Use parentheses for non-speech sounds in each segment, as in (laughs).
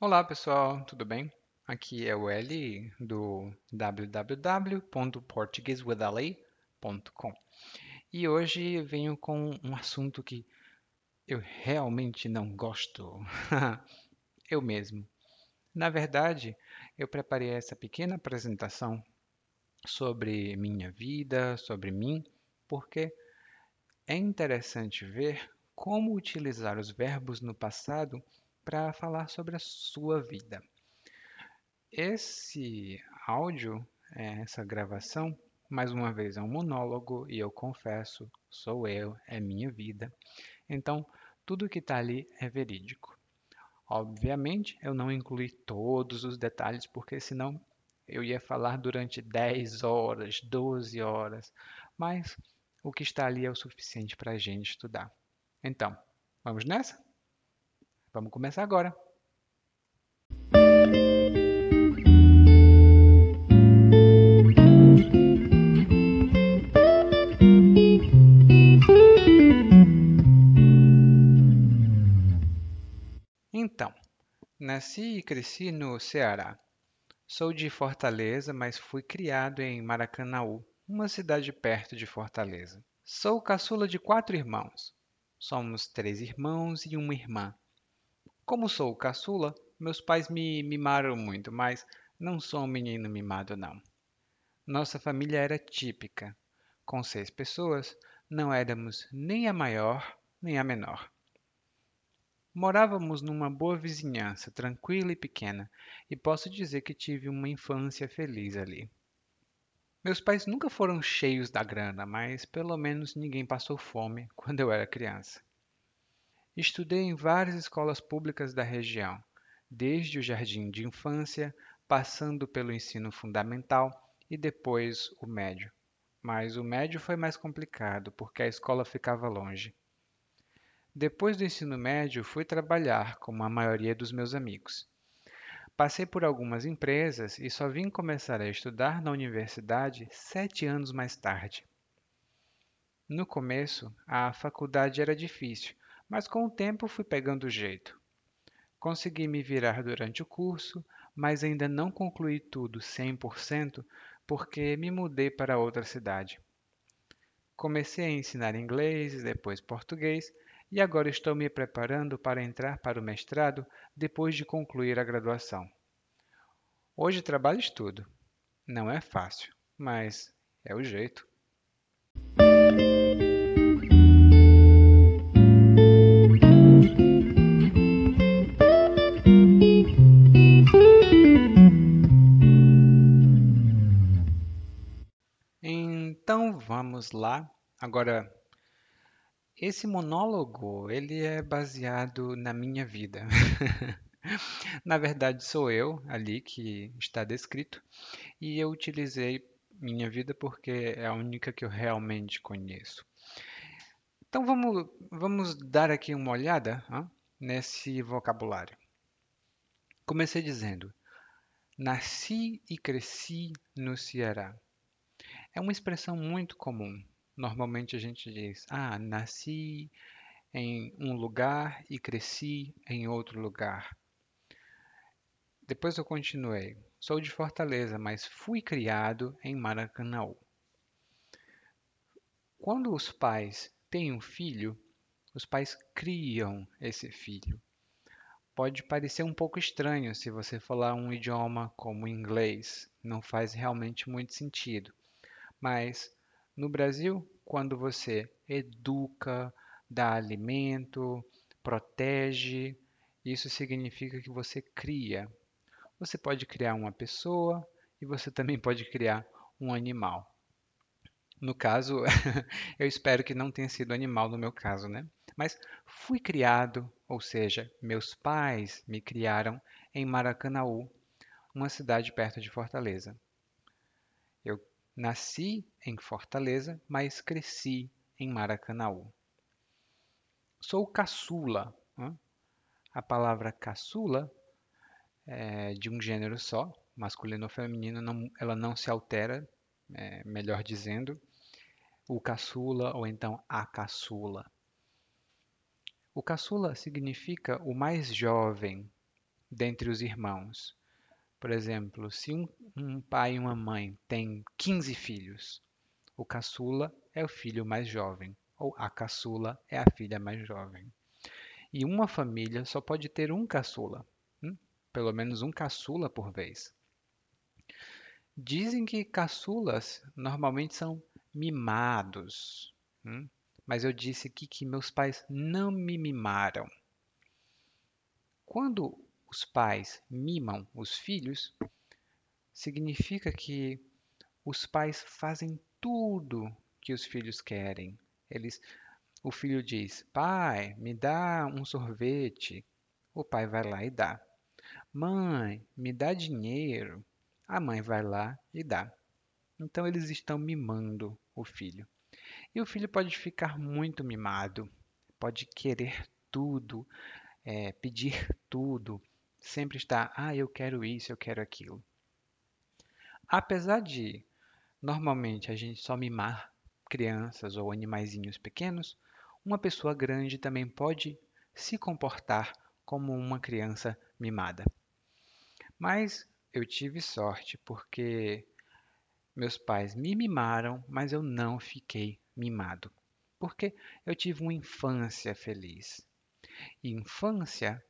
Olá pessoal, tudo bem? Aqui é o Eli do www.portuguesewithali.com e hoje venho com um assunto que eu realmente não gosto. (laughs) eu mesmo. Na verdade, eu preparei essa pequena apresentação sobre minha vida, sobre mim, porque é interessante ver como utilizar os verbos no passado para falar sobre a sua vida. Esse áudio, é, essa gravação, mais uma vez é um monólogo e eu confesso, sou eu, é minha vida. Então, tudo que está ali é verídico. Obviamente, eu não incluí todos os detalhes, porque senão eu ia falar durante 10 horas, 12 horas, mas o que está ali é o suficiente para a gente estudar. Então, vamos nessa? Vamos começar agora. Então, nasci e cresci no Ceará. Sou de Fortaleza, mas fui criado em Maracanaú, uma cidade perto de Fortaleza. Sou caçula de quatro irmãos. Somos três irmãos e uma irmã. Como sou o caçula, meus pais me mimaram muito, mas não sou um menino mimado, não. Nossa família era típica. Com seis pessoas, não éramos nem a maior nem a menor. Morávamos numa boa vizinhança, tranquila e pequena, e posso dizer que tive uma infância feliz ali. Meus pais nunca foram cheios da grana, mas pelo menos ninguém passou fome (laughs) quando eu era criança. Estudei em várias escolas públicas da região, desde o jardim de infância, passando pelo ensino fundamental e depois o médio. Mas o médio foi mais complicado, porque a escola ficava longe. Depois do ensino médio, fui trabalhar, como a maioria dos meus amigos. Passei por algumas empresas e só vim começar a estudar na universidade sete anos mais tarde. No começo, a faculdade era difícil, mas com o tempo fui pegando o jeito. Consegui me virar durante o curso, mas ainda não concluí tudo 100% porque me mudei para outra cidade. Comecei a ensinar inglês, depois português, e agora estou me preparando para entrar para o mestrado depois de concluir a graduação. Hoje trabalho e estudo. Não é fácil, mas é o jeito. Lá. Agora, esse monólogo, ele é baseado na minha vida. (laughs) na verdade, sou eu ali que está descrito e eu utilizei minha vida porque é a única que eu realmente conheço. Então vamos, vamos dar aqui uma olhada hein, nesse vocabulário. Comecei dizendo: Nasci e cresci no Ceará. É uma expressão muito comum. Normalmente a gente diz: Ah, nasci em um lugar e cresci em outro lugar. Depois eu continuei. Sou de Fortaleza, mas fui criado em Maracanã. Quando os pais têm um filho, os pais criam esse filho. Pode parecer um pouco estranho se você falar um idioma como inglês, não faz realmente muito sentido. Mas no Brasil, quando você educa, dá alimento, protege, isso significa que você cria. Você pode criar uma pessoa e você também pode criar um animal. No caso, (laughs) eu espero que não tenha sido animal no meu caso, né? Mas fui criado, ou seja, meus pais me criaram em Maracanaú, uma cidade perto de Fortaleza. Eu Nasci em Fortaleza, mas cresci em Maracanaú. Sou caçula. A palavra caçula é de um gênero só, masculino ou feminino, não, ela não se altera, é, melhor dizendo, o caçula ou então a caçula. O caçula significa o mais jovem dentre os irmãos. Por exemplo, se um, um pai e uma mãe têm 15 filhos, o caçula é o filho mais jovem, ou a caçula é a filha mais jovem. E uma família só pode ter um caçula, hum? pelo menos um caçula por vez. Dizem que caçulas normalmente são mimados, hum? mas eu disse aqui que meus pais não me mimaram. Quando os pais mimam os filhos, significa que os pais fazem tudo que os filhos querem. Eles o filho diz: Pai, me dá um sorvete. O pai vai lá e dá. Mãe, me dá dinheiro. A mãe vai lá e dá. Então eles estão mimando o filho. E o filho pode ficar muito mimado, pode querer tudo, é, pedir tudo, sempre estar, ah, eu quero isso, eu quero aquilo. Apesar de normalmente a gente só mimar crianças ou animaizinhos pequenos, uma pessoa grande também pode se comportar como uma criança mimada. Mas eu tive sorte porque meus pais me mimaram, mas eu não fiquei mimado. Porque eu tive uma infância feliz. E infância,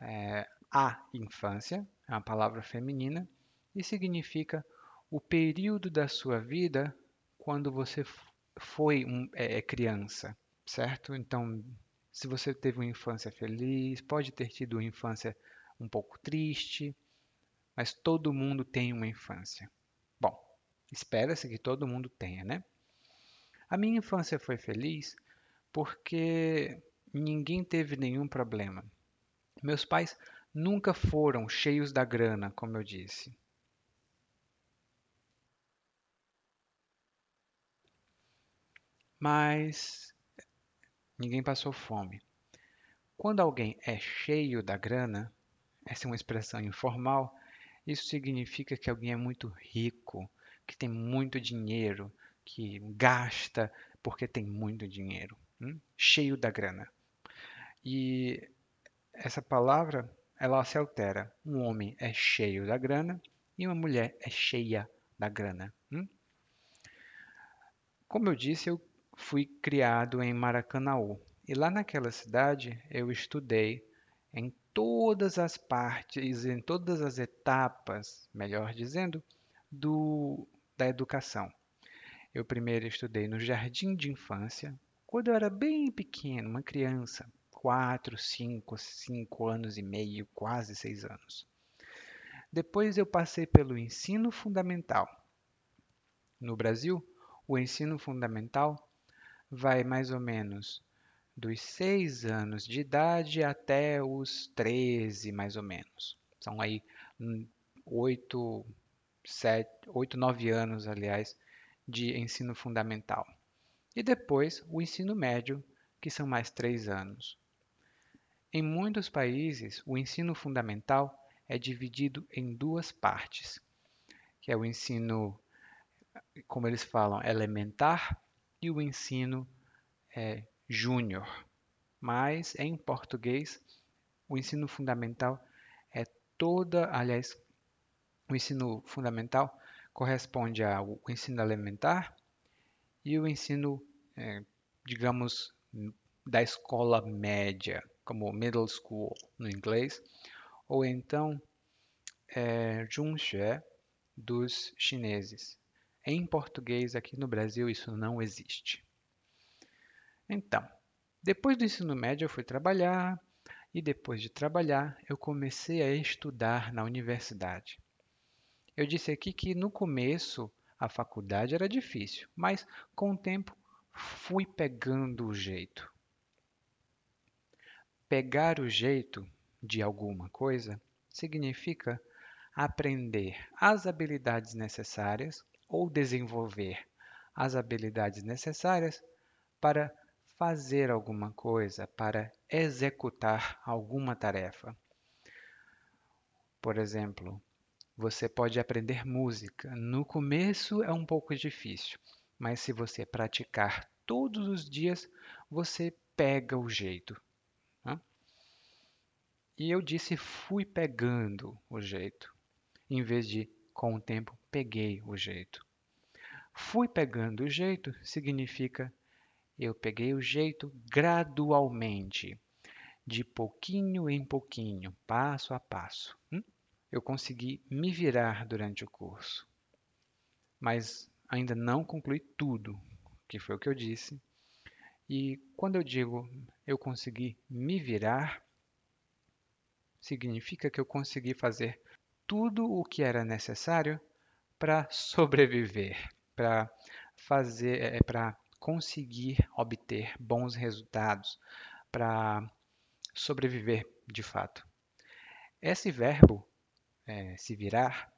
é, a infância, é uma palavra feminina e significa o período da sua vida quando você foi um, é, criança certo? Então, se você teve uma infância feliz, pode ter tido uma infância um pouco triste, mas todo mundo tem uma infância. Bom, espera-se que todo mundo tenha, né? A minha infância foi feliz porque ninguém teve nenhum problema. Meus pais nunca foram cheios da grana, como eu disse. Mas ninguém passou fome. Quando alguém é cheio da grana, essa é uma expressão informal, isso significa que alguém é muito rico, que tem muito dinheiro, que gasta porque tem muito dinheiro, hum? cheio da grana. E essa palavra, ela se altera. Um homem é cheio da grana e uma mulher é cheia da grana. Hum? Como eu disse, eu fui criado em Maracanaú. E lá naquela cidade eu estudei em todas as partes, em todas as etapas, melhor dizendo, do, da educação. Eu primeiro estudei no jardim de infância, quando eu era bem pequeno, uma criança, 4, 5, 5 anos e meio, quase 6 anos. Depois eu passei pelo ensino fundamental. No Brasil, o ensino fundamental vai mais ou menos dos 6 anos de idade até os 13, mais ou menos. São aí 8, 7, 8 9 anos, aliás, de ensino fundamental. E depois o ensino médio, que são mais 3 anos. Em muitos países, o ensino fundamental é dividido em duas partes, que é o ensino, como eles falam, elementar e o ensino é, júnior. Mas em português, o ensino fundamental é toda, aliás, o ensino fundamental corresponde ao ensino elementar e o ensino, é, digamos, da escola média, como middle school no inglês, ou então é, Zhongxue dos chineses. Em português, aqui no Brasil, isso não existe. Então, depois do ensino médio, eu fui trabalhar e depois de trabalhar, eu comecei a estudar na universidade. Eu disse aqui que no começo a faculdade era difícil, mas com o tempo fui pegando o jeito. Pegar o jeito de alguma coisa significa aprender as habilidades necessárias ou desenvolver as habilidades necessárias para fazer alguma coisa, para executar alguma tarefa. Por exemplo, você pode aprender música. No começo é um pouco difícil, mas se você praticar todos os dias, você pega o jeito. E eu disse fui pegando o jeito, em vez de com o tempo peguei o jeito. Fui pegando o jeito significa eu peguei o jeito gradualmente, de pouquinho em pouquinho, passo a passo. Hum? Eu consegui me virar durante o curso, mas ainda não concluí tudo, que foi o que eu disse. E quando eu digo eu consegui me virar, significa que eu consegui fazer tudo o que era necessário para sobreviver, para fazer, é, para conseguir obter bons resultados, para sobreviver de fato. Esse verbo, é, se virar,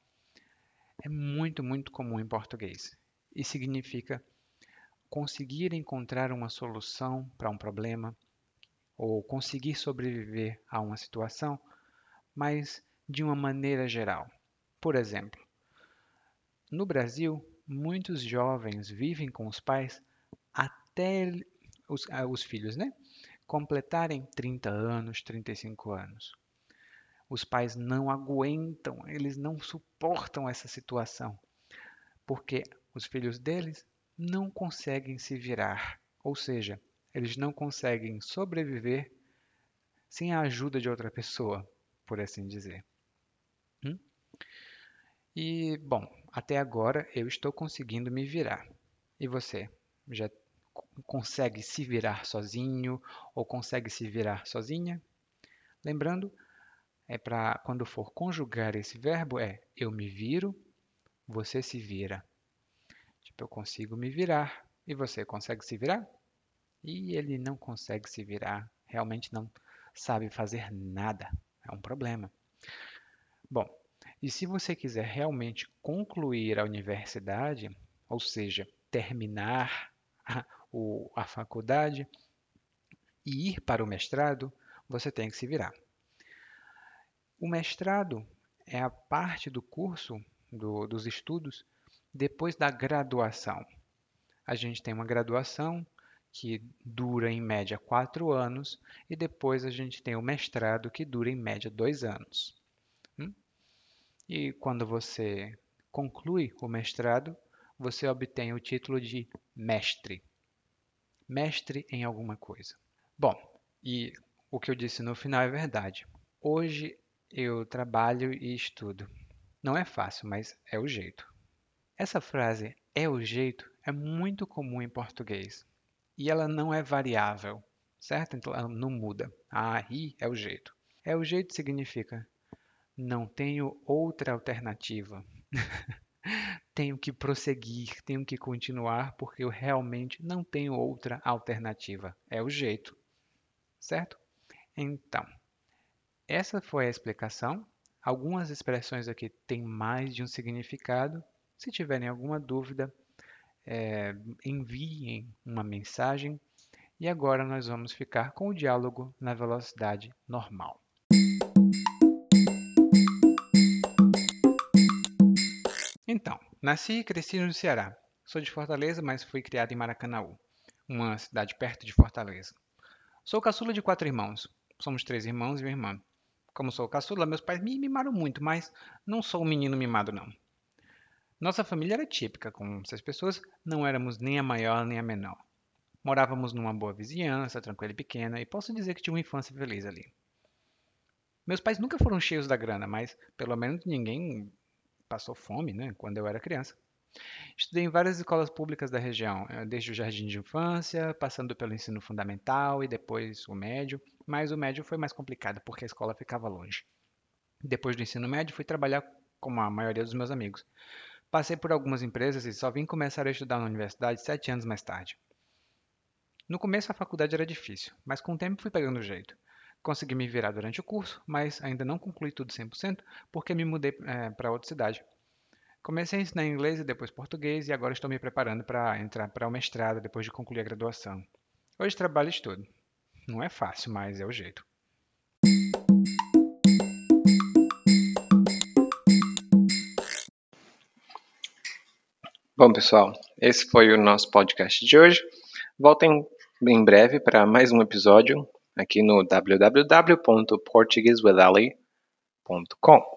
é muito, muito comum em português e significa conseguir encontrar uma solução para um problema ou conseguir sobreviver a uma situação, mas de uma maneira geral. Por exemplo, no Brasil, muitos jovens vivem com os pais até os, ah, os filhos, né? Completarem 30 anos, 35 anos. Os pais não aguentam, eles não suportam essa situação, porque os filhos deles não conseguem se virar, ou seja, eles não conseguem sobreviver sem a ajuda de outra pessoa, por assim dizer. Hum? E, bom, até agora eu estou conseguindo me virar. E você? Já consegue se virar sozinho ou consegue se virar sozinha? Lembrando, é para quando for conjugar esse verbo é eu me viro, você se vira. Tipo, eu consigo me virar e você consegue se virar? E ele não consegue se virar, realmente não sabe fazer nada. É um problema. Bom, e se você quiser realmente concluir a universidade, ou seja, terminar a, o, a faculdade e ir para o mestrado, você tem que se virar. O mestrado é a parte do curso, do, dos estudos, depois da graduação. A gente tem uma graduação que dura em média quatro anos e depois a gente tem o mestrado que dura em média dois anos. E quando você conclui o mestrado, você obtém o título de mestre. Mestre em alguma coisa. Bom, e o que eu disse no final é verdade. Hoje eu trabalho e estudo. Não é fácil, mas é o jeito. Essa frase é o jeito é muito comum em português e ela não é variável, certo? Então ela não muda. Ah, e é o jeito. É o jeito significa não tenho outra alternativa. (laughs) tenho que prosseguir, tenho que continuar, porque eu realmente não tenho outra alternativa. É o jeito. Certo? Então, essa foi a explicação. Algumas expressões aqui têm mais de um significado. Se tiverem alguma dúvida, é, enviem uma mensagem. E agora nós vamos ficar com o diálogo na velocidade normal. Então, nasci e cresci no Ceará. Sou de Fortaleza, mas fui criado em Maracanaú, uma cidade perto de Fortaleza. Sou caçula de quatro irmãos. Somos três irmãos e uma irmã. Como sou caçula, meus pais me mimaram muito, mas não sou um menino mimado, não. Nossa família era típica, com seis pessoas, não éramos nem a maior nem a menor. Morávamos numa boa vizinhança, tranquila e pequena, e posso dizer que tinha uma infância feliz ali. Meus pais nunca foram cheios da grana, mas pelo menos ninguém passou fome, né, quando eu era criança. Estudei em várias escolas públicas da região, eh, desde o jardim de infância, passando pelo ensino fundamental e depois o médio, mas o médio foi mais complicado porque a escola ficava longe. Depois do ensino médio, fui trabalhar como a maioria dos meus amigos. Passei por algumas empresas e só vim começar a estudar na universidade sete anos mais tarde. No começo a faculdade era difícil, mas com o tempo fui pegando o jeito. Consegui me virar durante o curso, mas ainda não concluí tudo 100% porque me mudei é, para outra cidade. Comecei a ensinar inglês e depois português e agora estou me preparando para entrar para o mestrado depois de concluir a graduação. Hoje trabalho e estudo. Não é fácil, mas é o jeito. Bom, pessoal, esse foi o nosso podcast de hoje. Voltem em breve para mais um episódio aqui no www.portuguesewithali.com.